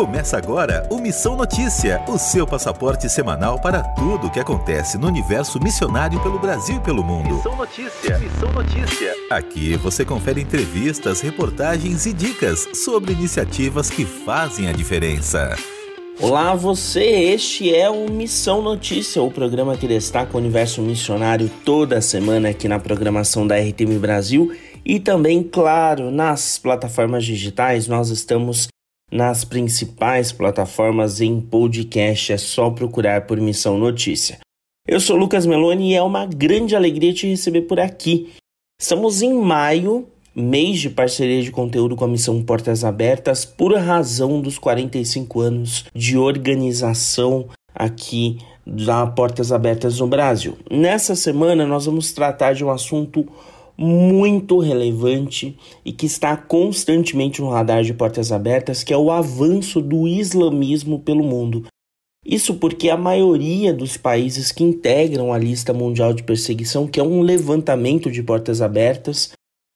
Começa agora o Missão Notícia, o seu passaporte semanal para tudo o que acontece no universo missionário pelo Brasil e pelo mundo. Missão Notícia, Missão Notícia. Aqui você confere entrevistas, reportagens e dicas sobre iniciativas que fazem a diferença. Olá você, este é o Missão Notícia, o programa que destaca o universo missionário toda semana aqui na programação da RTM Brasil e também, claro, nas plataformas digitais. Nós estamos nas principais plataformas em podcast. É só procurar por Missão Notícia. Eu sou Lucas Meloni e é uma grande alegria te receber por aqui. Estamos em maio, mês de parceria de conteúdo com a Missão Portas Abertas, por razão dos 45 anos de organização aqui da Portas Abertas no Brasil. Nessa semana nós vamos tratar de um assunto muito relevante e que está constantemente no radar de portas abertas, que é o avanço do islamismo pelo mundo. Isso porque a maioria dos países que integram a lista mundial de perseguição, que é um levantamento de portas abertas,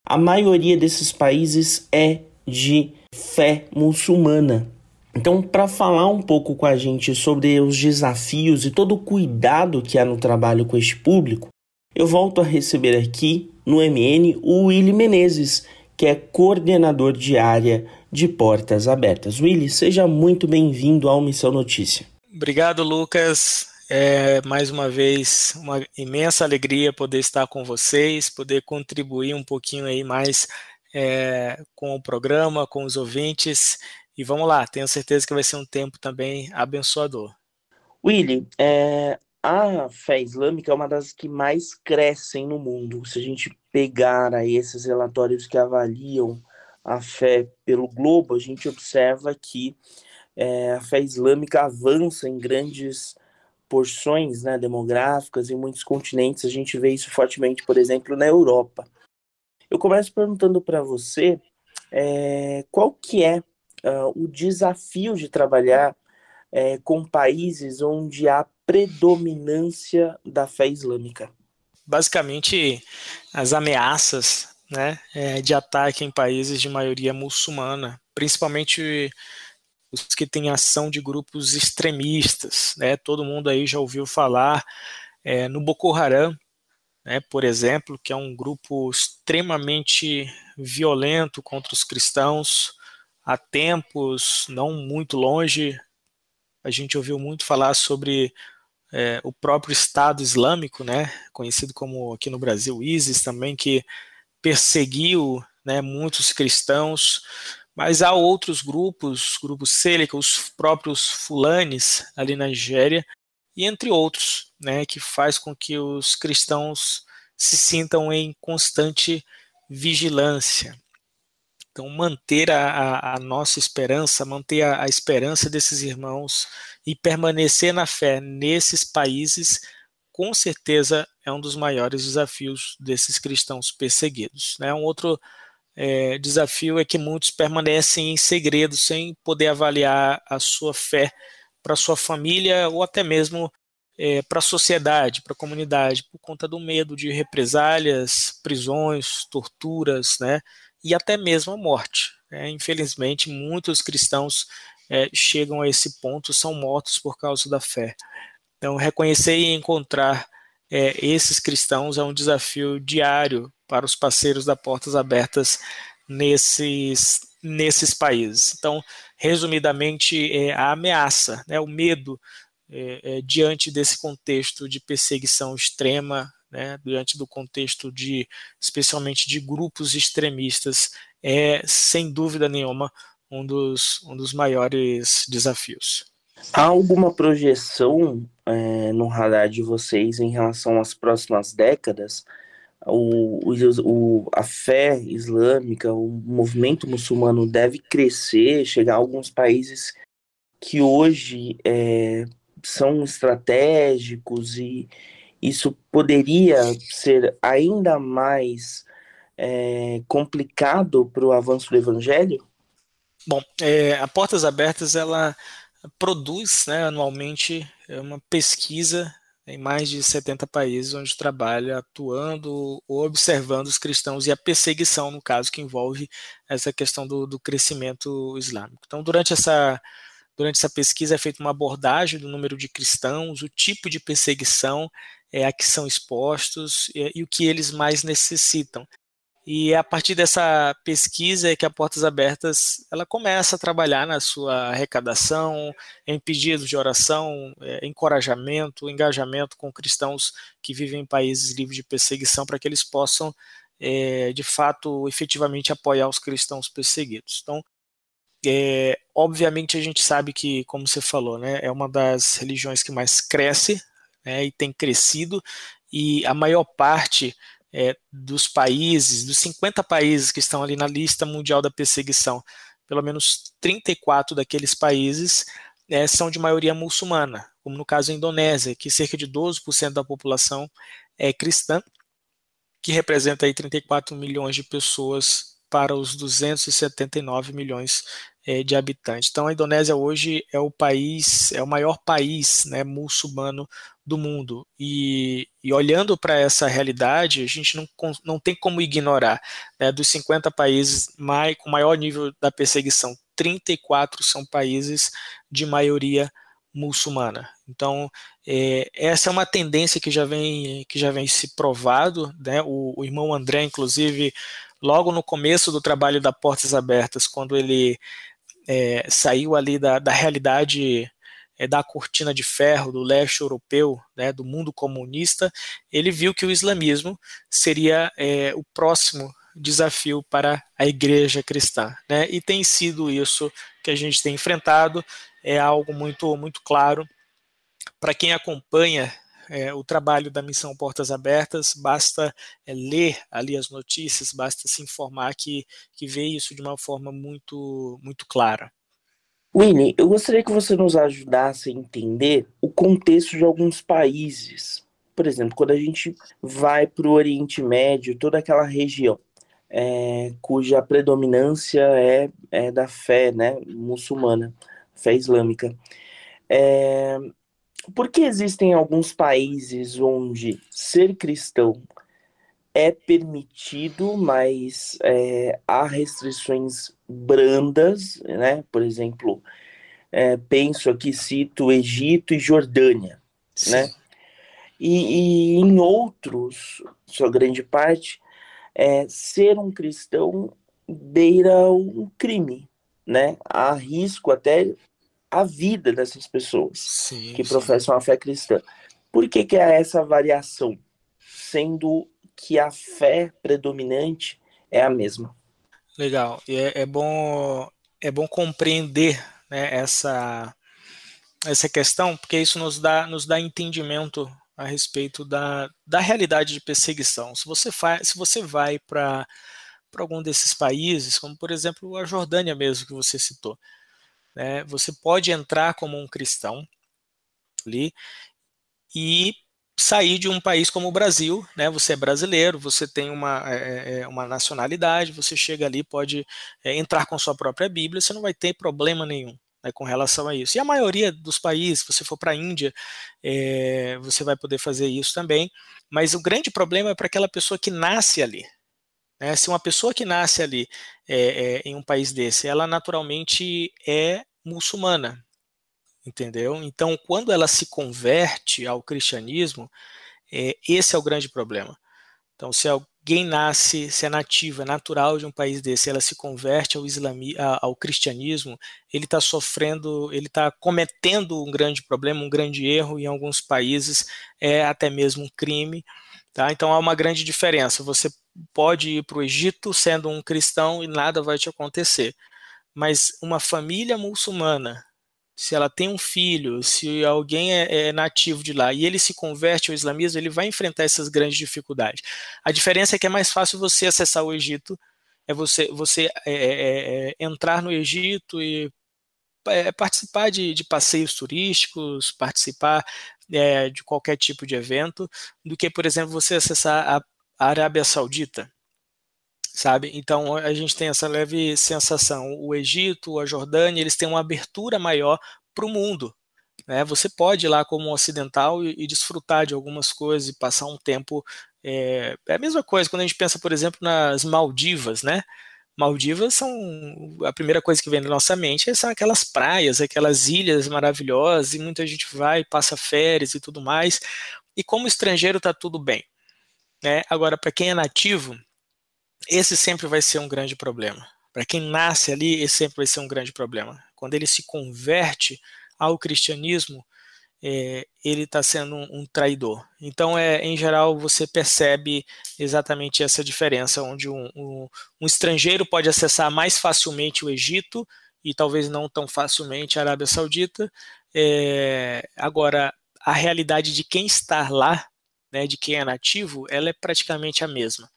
a maioria desses países é de fé muçulmana. Então, para falar um pouco com a gente sobre os desafios e todo o cuidado que há no trabalho com este público, eu volto a receber aqui no MN o Willy Menezes, que é coordenador de área de portas abertas. Willy, seja muito bem-vindo ao Missão Notícia. Obrigado, Lucas. É mais uma vez uma imensa alegria poder estar com vocês, poder contribuir um pouquinho aí mais é, com o programa, com os ouvintes. E vamos lá, tenho certeza que vai ser um tempo também abençoador. Willy, é, a fé islâmica é uma das que mais crescem no mundo. Se a gente pegar aí esses relatórios que avaliam a fé pelo globo, a gente observa que é, a fé islâmica avança em grandes porções né, demográficas em muitos continentes. A gente vê isso fortemente, por exemplo, na Europa. Eu começo perguntando para você é, qual que é uh, o desafio de trabalhar é, com países onde há predominância da fé islâmica? Basicamente, as ameaças né, é, de ataque em países de maioria muçulmana, principalmente os que têm ação de grupos extremistas. Né? Todo mundo aí já ouviu falar é, no Boko Haram, né, por exemplo, que é um grupo extremamente violento contra os cristãos há tempos não muito longe a gente ouviu muito falar sobre é, o próprio Estado Islâmico, né, conhecido como aqui no Brasil ISIS também, que perseguiu né, muitos cristãos, mas há outros grupos, grupos Selica, os próprios Fulanes ali na Nigéria, e entre outros, né, que faz com que os cristãos se sintam em constante vigilância. Então, manter a, a, nossa esperança, manter a, a, esperança desses irmãos e permanecer na fé nesses países, com certeza é um dos maiores desafios desses cristãos perseguidos. Né? Um outro é, desafio é que muitos permanecem em segredo, sem poder avaliar a sua fé para sua família ou até mesmo é, para a sociedade, para a comunidade, por conta do medo de represálias, prisões, torturas, né? E até mesmo a morte. É, infelizmente, muitos cristãos é, chegam a esse ponto, são mortos por causa da fé. Então, reconhecer e encontrar é, esses cristãos é um desafio diário para os parceiros da Portas Abertas nesses, nesses países. Então, resumidamente, é, a ameaça, né, o medo é, é, diante desse contexto de perseguição extrema né, diante do contexto de, especialmente de grupos extremistas, é sem dúvida nenhuma um dos, um dos maiores desafios. Há alguma projeção é, no radar de vocês em relação às próximas décadas? O, o, a fé islâmica, o movimento muçulmano deve crescer, chegar a alguns países que hoje é, são estratégicos e, isso poderia ser ainda mais é, complicado para o avanço do evangelho? Bom, é, a Portas Abertas ela produz né, anualmente é, uma pesquisa em mais de 70 países onde trabalha atuando ou observando os cristãos e a perseguição, no caso, que envolve essa questão do, do crescimento islâmico. Então, durante essa Durante essa pesquisa é feita uma abordagem do número de cristãos, o tipo de perseguição é, a que são expostos e, o que eles mais necessitam. E é a partir dessa pesquisa é que a Portas Abertas ela começa a trabalhar na sua arrecadação, em pedidos de oração, é, encorajamento, engajamento com cristãos que vivem em países livres de perseguição, para que eles possam, é, de fato, efetivamente apoiar os cristãos perseguidos. Então, é, obviamente a gente sabe que, como você falou, né, é uma das religiões que mais cresce né, e tem crescido, e a maior parte é, dos países, dos 50 países que estão ali na lista mundial da perseguição, pelo menos 34 daqueles países é, são de maioria muçulmana, como no caso da Indonésia, que cerca de 12% da população é cristã, que representa aí 34 milhões de pessoas para os 279 milhões é, de habitantes. Então, a Indonésia hoje é o país, é o maior país né, muçulmano do mundo. E, e olhando para essa realidade, a gente não, não tem como ignorar. Né, dos 50 países mais, com maior nível da perseguição, 34 são países de maioria muçulmana. Então, é, essa é uma tendência que já vem, que já vem se provado. Né? O, o irmão André, inclusive, logo no começo do trabalho da Portas Abertas, quando ele é, saiu ali da, da realidade é, da cortina de ferro do leste europeu, né, do mundo comunista, ele viu que o islamismo seria é, o próximo desafio para a igreja cristã, né? E tem sido isso que a gente tem enfrentado, é algo muito muito claro para quem acompanha é, o trabalho da missão Portas Abertas, basta é, ler ali as notícias, basta se informar que, que vê isso de uma forma muito, muito clara. Winnie, eu gostaria que você nos ajudasse a entender o contexto de alguns países. Por exemplo, quando a gente vai para o Oriente Médio, toda aquela região é, cuja predominância é, é, da fé né, muçulmana, fé islâmica. É, por que existem alguns países onde ser cristão é permitido, mas é, há restrições brandas, né? Por exemplo, é, penso aqui, cito Egito e Jordânia, Sim. né? E, e, em outros, sua grande parte, é, ser um cristão beira um crime, né? Há risco até a vida dessas pessoas sim, que sim. professam a fé cristã. Por que, que há essa variação, sendo que a fé predominante é a mesma. Legal. E é, é bom é bom compreender né, essa essa questão, porque isso nos dá nos dá entendimento a respeito da, da realidade de perseguição. Se você faz, se você vai para para algum desses países, como por exemplo a Jordânia mesmo que você citou, né, você pode entrar como um cristão ali e sair de um país como o Brasil, né? Você é brasileiro, você tem uma, é, é, é, uma nacionalidade, você chega ali, pode é, entrar com sua própria Bíblia, você não vai ter problema nenhum. Né, com relação a isso. E a maioria dos países, se você for para a Índia, é, você vai poder fazer isso também, mas o grande problema é para aquela pessoa que nasce ali. Né? Se uma pessoa que nasce ali é, em um país desse, ela naturalmente é muçulmana, entendeu? Então, quando ela se converte ao cristianismo, é, esse é o grande problema. Então, se alguém nasce, se é nativo, é natural de um país desse, ela se converte ao, islami, ao cristianismo, ele está sofrendo, ele está cometendo um grande problema, um grande erro em alguns países, é até mesmo um crime. Tá? Então há uma grande diferença. Você pode ir para o Egito sendo um cristão e nada vai te acontecer. Mas uma família muçulmana se ela tem um filho, se alguém é, é, nativo de lá e ele se converte ao islamismo, ele vai enfrentar essas grandes dificuldades. A diferença é que é mais fácil você acessar o Egito, é você, você é, é, é, é entrar no Egito e participar de, de, passeios turísticos, participar de qualquer tipo de evento, do que, por exemplo, você acessar a Arábia Saudita sabe? Então a gente tem essa leve sensação. O Egito, a Jordânia, eles têm uma abertura maior para o mundo. Né? Você pode ir lá como ocidental e, e, desfrutar de algumas coisas e passar um tempo. É, é, a mesma coisa quando a gente pensa, por exemplo, nas Maldivas, né? Maldivas são a primeira coisa que vem na nossa mente são aquelas praias, aquelas ilhas maravilhosas e muita gente vai, passa férias e tudo mais. E como estrangeiro está tudo bem, né? Agora para quem é nativo, esse sempre vai ser um grande problema. Para quem nasce ali, esse sempre vai ser um grande problema. Quando ele se converte ao cristianismo, é, ele está sendo um, um, traidor. Então, é, em geral, você percebe exatamente essa diferença, onde um, um, um, estrangeiro pode acessar mais facilmente o Egito e talvez não tão facilmente a Arábia Saudita. É, agora, a realidade de quem está lá, né, de quem é nativo, ela é praticamente a mesma.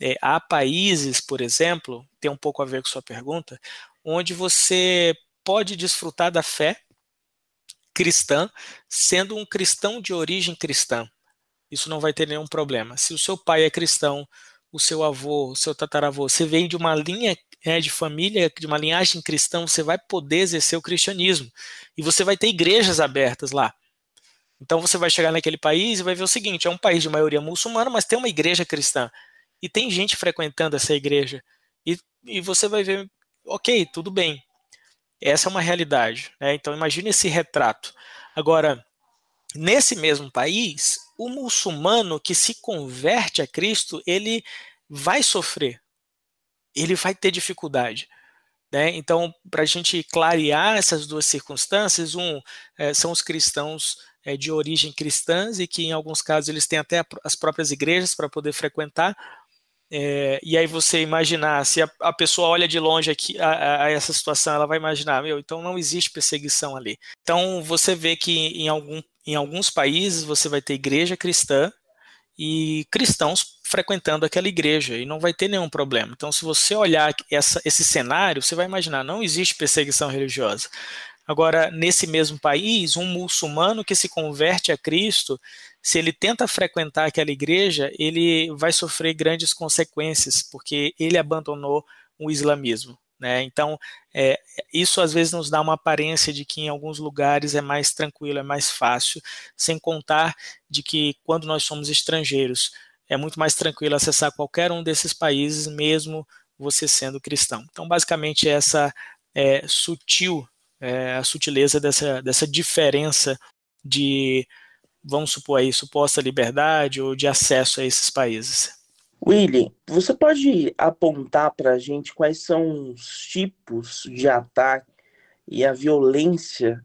É, há países, por exemplo, tem um pouco a ver com sua pergunta, onde você pode desfrutar da fé cristã, sendo um cristão de origem cristã. Isso não vai ter nenhum problema. Se o seu pai é cristão, o seu avô, o seu tataravô, você vem de uma linha né, de família, de uma linhagem cristã, você vai poder exercer o cristianismo. E você vai ter igrejas abertas lá. Então você vai chegar naquele país e vai ver o seguinte: é um país de maioria muçulmana, mas tem uma igreja cristã. E tem gente frequentando essa igreja. E, e você vai ver, ok, tudo bem. Essa é uma realidade. Né? Então imagine esse retrato. Agora, nesse mesmo país, o muçulmano que se converte a Cristo, ele vai sofrer, ele vai ter dificuldade. Né? Então, para a gente clarear essas duas circunstâncias, um é, são os cristãos é, de origem cristãs e que em alguns casos eles têm até as próprias igrejas para poder frequentar, é, e aí você imaginar, se a, a, pessoa olha de longe aqui a, a, essa situação, ela vai imaginar, meu, então não existe perseguição ali. Então você vê que em, algum, em alguns países você vai ter igreja cristã e cristãos frequentando aquela igreja e não vai ter nenhum problema. Então se você olhar essa, esse cenário, você vai imaginar, não existe perseguição religiosa. Agora, nesse mesmo país, um muçulmano que se converte a Cristo, se ele tenta frequentar aquela igreja, ele vai sofrer grandes consequências, porque ele abandonou o islamismo. Né? Então, é, isso às vezes nos dá uma aparência de que em alguns lugares é mais tranquilo, é mais fácil, sem contar de que quando nós somos estrangeiros, é muito mais tranquilo acessar qualquer um desses países, mesmo você sendo cristão. Então, basicamente, essa é, sutil, é, a sutileza dessa, dessa diferença de vamos supor aí, suposta liberdade ou de acesso a esses países. Willy, você pode apontar para a gente quais são os tipos de ataque e a violência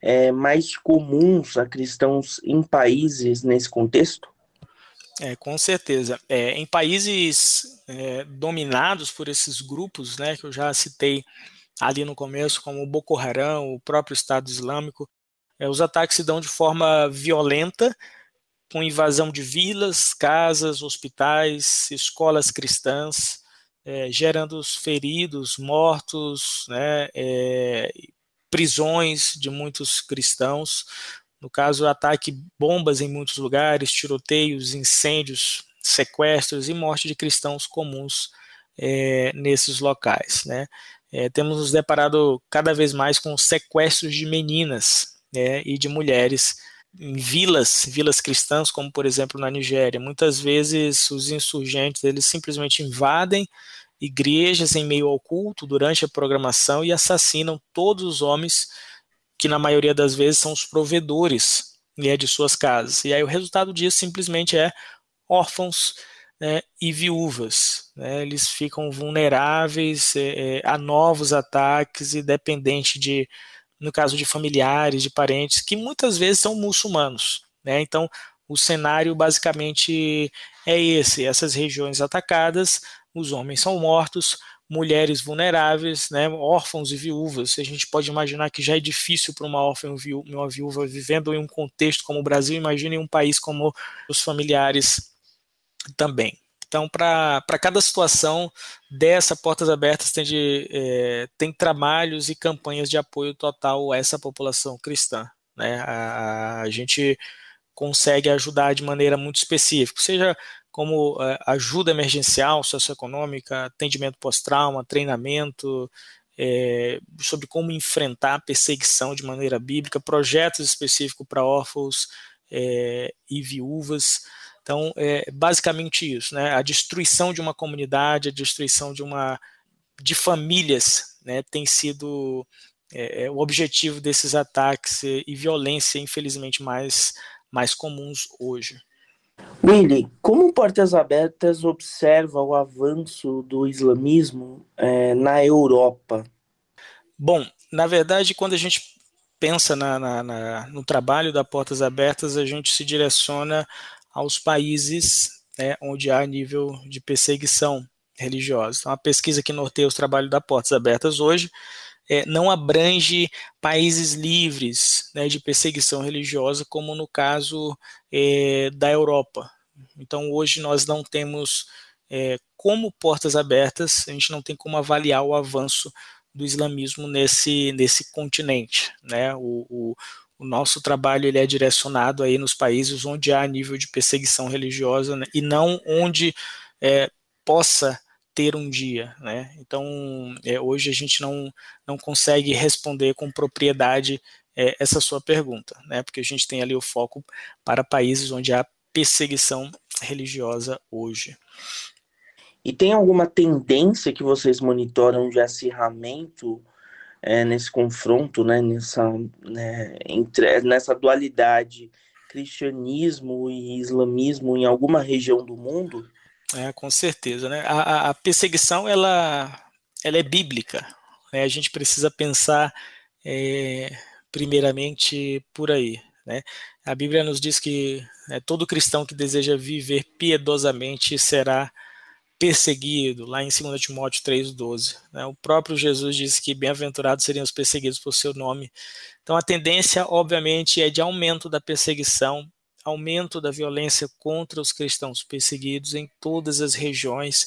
é, mais comuns a cristãos em países nesse contexto? É, com certeza. É, em países é, dominados por esses grupos, né, que eu já citei ali no começo, como o Boko Haram, o próprio Estado Islâmico, é, os ataques se dão de forma violenta, com invasão de vilas, casas, hospitais, escolas cristãs, é, gerando feridos, mortos, né, é, prisões de muitos cristãos. No caso, ataque bombas em muitos lugares, tiroteios, incêndios, sequestros e morte de cristãos comuns é, nesses locais. Né? É, temos nos deparado cada vez mais com sequestros de meninas né, e de mulheres em vilas, vilas cristãs, como por exemplo na Nigéria. Muitas vezes os insurgentes eles simplesmente invadem igrejas em meio ao culto durante a programação e assassinam todos os homens que na maioria das vezes são os provedores né, de suas casas. E aí o resultado disso simplesmente é órfãos né, e viúvas. Né, eles ficam vulneráveis é, é a novos ataques e dependentes de no caso de familiares, de parentes, que muitas vezes são muçulmanos. Né? Então, o cenário basicamente é esse: essas regiões atacadas, os homens são mortos, mulheres vulneráveis, né, órfãos e viúvas. A gente pode imaginar que já é difícil para uma órfã e uma viúva vivendo em um contexto como o Brasil, imagine em um país como os familiares também. Então, para cada situação dessa Portas Abertas tem, de, é, tem trabalhos e campanhas de apoio total a essa população cristã. Né? A, a gente consegue ajudar de maneira muito específica, seja como é, ajuda emergencial, socioeconômica, atendimento pós-trauma, treinamento, é, sobre como enfrentar a perseguição de maneira bíblica, projetos específicos para órfãos é, e viúvas. Então, é basicamente isso, né? A destruição de uma comunidade, a destruição de uma de famílias né, tem sido é, é, o objetivo desses ataques e, e violência, infelizmente, mais, mais comuns hoje. Willy, como Portas Abertas observa o avanço do islamismo é, na Europa? Bom, na verdade, quando a gente pensa na, na, na, no trabalho da Portas Abertas, a gente se direciona aos países né, onde há nível de perseguição religiosa. Então, a pesquisa que norteia os trabalhos da Portas Abertas hoje é, não abrange países livres né, de perseguição religiosa, como no caso é, da Europa. Então, hoje nós não temos é, como portas abertas, a gente não tem como avaliar o avanço do islamismo nesse, nesse continente. Né? O, o, o nosso trabalho ele é direcionado aí nos países onde há nível de perseguição religiosa né? e não onde é, possa ter um dia, né? Então, é, hoje a gente não, não consegue responder com propriedade é, essa sua pergunta, né? Porque a gente tem ali o foco para países onde há perseguição religiosa hoje. E tem alguma tendência que vocês monitoram de acirramento é, nesse confronto, né? Nessa, né, entre, nessa dualidade cristianismo e islamismo em alguma região do mundo? É, com certeza, né? A, a perseguição ela, ela é bíblica. Né? A gente precisa pensar é, primeiramente por aí. Né? A Bíblia nos diz que né, todo cristão que deseja viver piedosamente será lá em 2 Timóteo 3,12. Né? O próprio Jesus disse que bem-aventurados seriam os perseguidos por seu nome. Então a tendência, obviamente, é de aumento da perseguição aumento da violência contra os cristãos perseguidos em todas as regiões,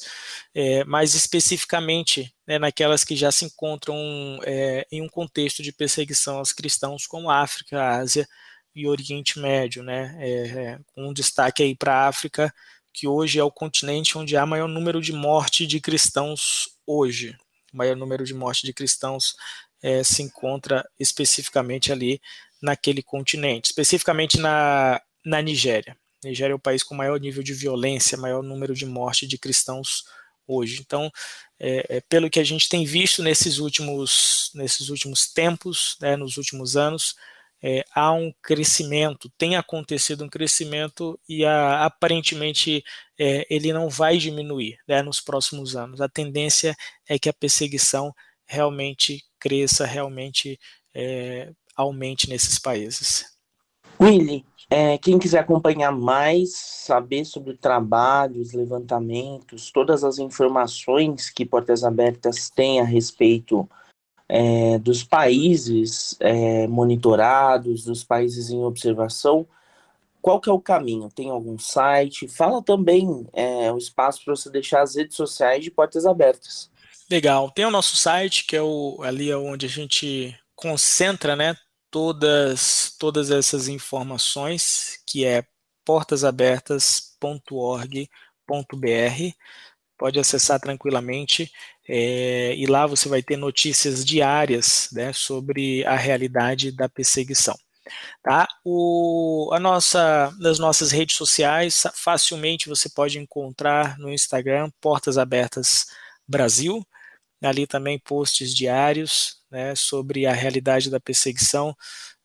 é, mais especificamente né, naquelas que já se encontram é, em um contexto de perseguição aos cristãos, como África, Ásia e Oriente Médio, né, é, é um destaque aí para a África, que hoje é o continente onde há maior número de morte de cristãos hoje. O maior número de morte de cristãos é, se encontra especificamente ali naquele continente, especificamente na na Nigéria. Nigéria é o país com maior nível de violência, maior número de mortes de cristãos hoje. Então, é, é, pelo que a gente tem visto nesses últimos, nesses últimos tempos, né, nos últimos anos, é, há um crescimento, tem acontecido um crescimento e a, aparentemente é, ele não vai diminuir né, nos próximos anos. A tendência é que a perseguição realmente cresça, realmente é, aumente nesses países. Willy, é, quem quiser acompanhar mais, saber sobre o trabalho, os levantamentos, todas as informações que Portas Abertas tem a respeito é, dos países é, monitorados, dos países em observação, qual que é o caminho? Tem algum site? Fala também é, o espaço para você deixar as redes sociais de Portas Abertas. Legal. Tem o nosso site, que é o, ali onde a gente concentra né, todas, todas essas informações, que é portasabertas.org.br. Pode acessar tranquilamente é, e lá você vai ter notícias diárias né, sobre a realidade da perseguição. Tá? O, a nossa, nas nossas redes sociais, facilmente você pode encontrar no Instagram Portas Abertas Brasil, ali também posts diários né, sobre a realidade da perseguição.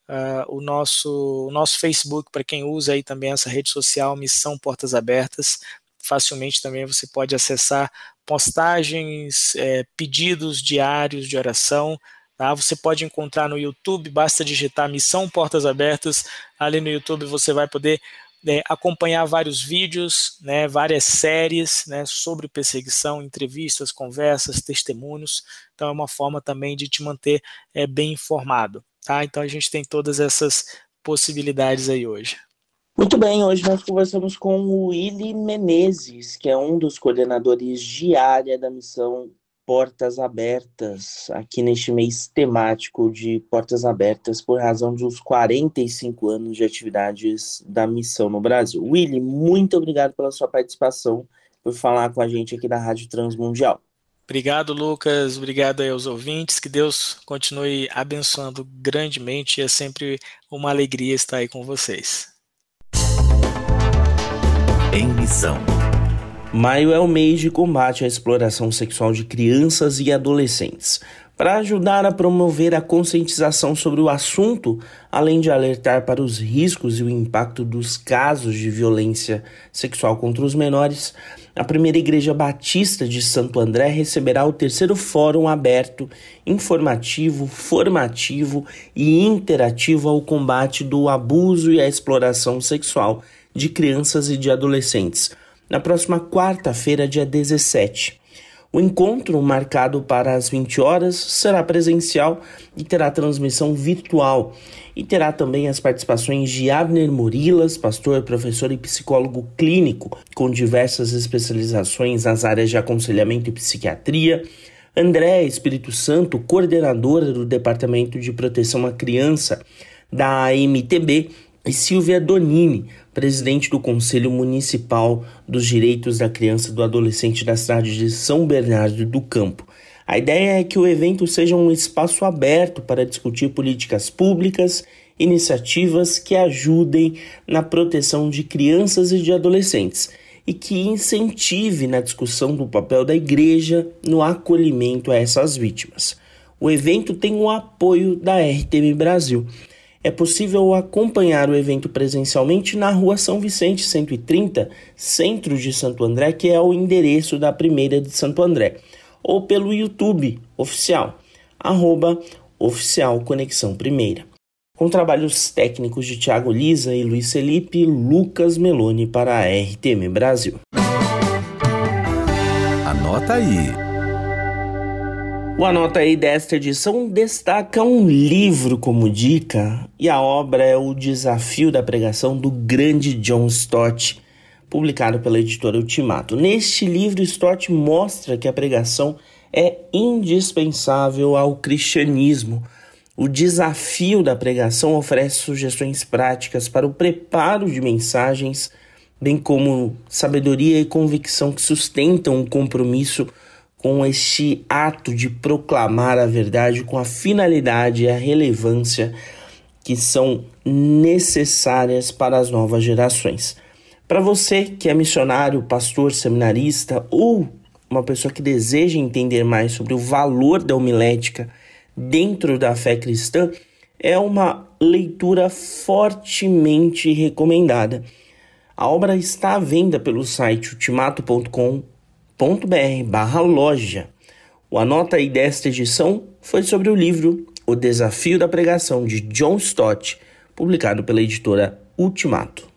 Uh, o, nosso, o nosso Facebook, para quem usa aí também essa rede social, Missão Portas Abertas, facilmente também você pode acessar postagens, é, pedidos diários de oração. Tá? Você pode encontrar no YouTube, basta digitar Missão Portas Abertas. Ali no YouTube você vai poder é, acompanhar vários vídeos, né, várias séries né, sobre perseguição, entrevistas, conversas, testemunhos. Então é uma forma também de te manter é, bem informado. Tá? Então a gente tem todas essas possibilidades aí hoje. Muito bem, hoje nós conversamos com o Willy Menezes, que é um dos coordenadores de área da missão portas abertas aqui neste mês temático de portas abertas por razão dos 45 anos de atividades da missão no Brasil. Willy, muito obrigado pela sua participação, por falar com a gente aqui da Rádio Transmundial. Obrigado, Lucas. Obrigado aí aos ouvintes. Que Deus continue abençoando grandemente. É sempre uma alegria estar aí com vocês. Em missão Maio é o mês de combate à exploração sexual de crianças e adolescentes. Para ajudar a promover a conscientização sobre o assunto, além de alertar para os riscos e o impacto dos casos de violência sexual contra os menores, a primeira Igreja Batista de Santo André receberá o terceiro Fórum Aberto, Informativo, Formativo e Interativo ao combate do abuso e à exploração sexual de crianças e de adolescentes na próxima quarta-feira, dia 17. O encontro, marcado para as 20 horas, será presencial e terá transmissão virtual. E terá também as participações de Abner Murilas, pastor, professor e psicólogo clínico, com diversas especializações nas áreas de aconselhamento e psiquiatria. André Espírito Santo, coordenadora do Departamento de Proteção à Criança da AMTB, e Silvia Donini, presidente do Conselho Municipal dos Direitos da Criança e do Adolescente da cidade de São Bernardo do Campo. A ideia é que o evento seja um espaço aberto para discutir políticas públicas, iniciativas que ajudem na proteção de crianças e de adolescentes e que incentive na discussão do papel da igreja no acolhimento a essas vítimas. O evento tem o apoio da RTM Brasil é possível acompanhar o evento presencialmente na Rua São Vicente 130, centro de Santo André, que é o endereço da primeira de Santo André, ou pelo YouTube oficial, arroba oficial Conexão Primeira. Com trabalhos técnicos de Tiago Lisa e Luiz Felipe, Lucas Meloni para a RTM Brasil. Anota aí. O Anota aí desta edição destaca um livro como dica e a obra é O Desafio da Pregação do grande John Stott, publicado pela editora Ultimato. Neste livro, Stott mostra que a pregação é indispensável ao cristianismo. O desafio da pregação oferece sugestões práticas para o preparo de mensagens, bem como sabedoria e convicção que sustentam o compromisso com este ato de proclamar a verdade com a finalidade e a relevância que são necessárias para as novas gerações. Para você que é missionário, pastor, seminarista ou uma pessoa que deseja entender mais sobre o valor da homilética dentro da fé cristã, é uma leitura fortemente recomendada. A obra está à venda pelo site ultimato.com barra loja. O anota aí desta edição foi sobre o livro O Desafio da Pregação, de John Stott, publicado pela editora Ultimato.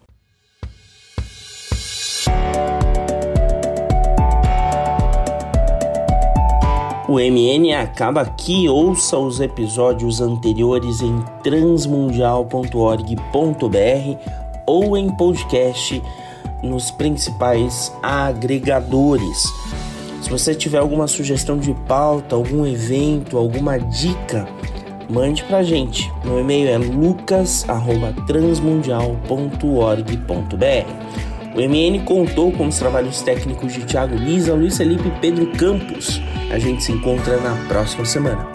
O MN acaba aqui. Ouça os episódios anteriores em transmundial.org.br ou em podcast nos principais agregadores. Se você tiver alguma sugestão de pauta, algum evento, alguma dica, mande pra gente. Meu e-mail é lucas@transmundial.org.br. O MN contou com os trabalhos técnicos de Thiago Lisa, Luiz Felipe e Pedro Campos. A gente se encontra na próxima semana.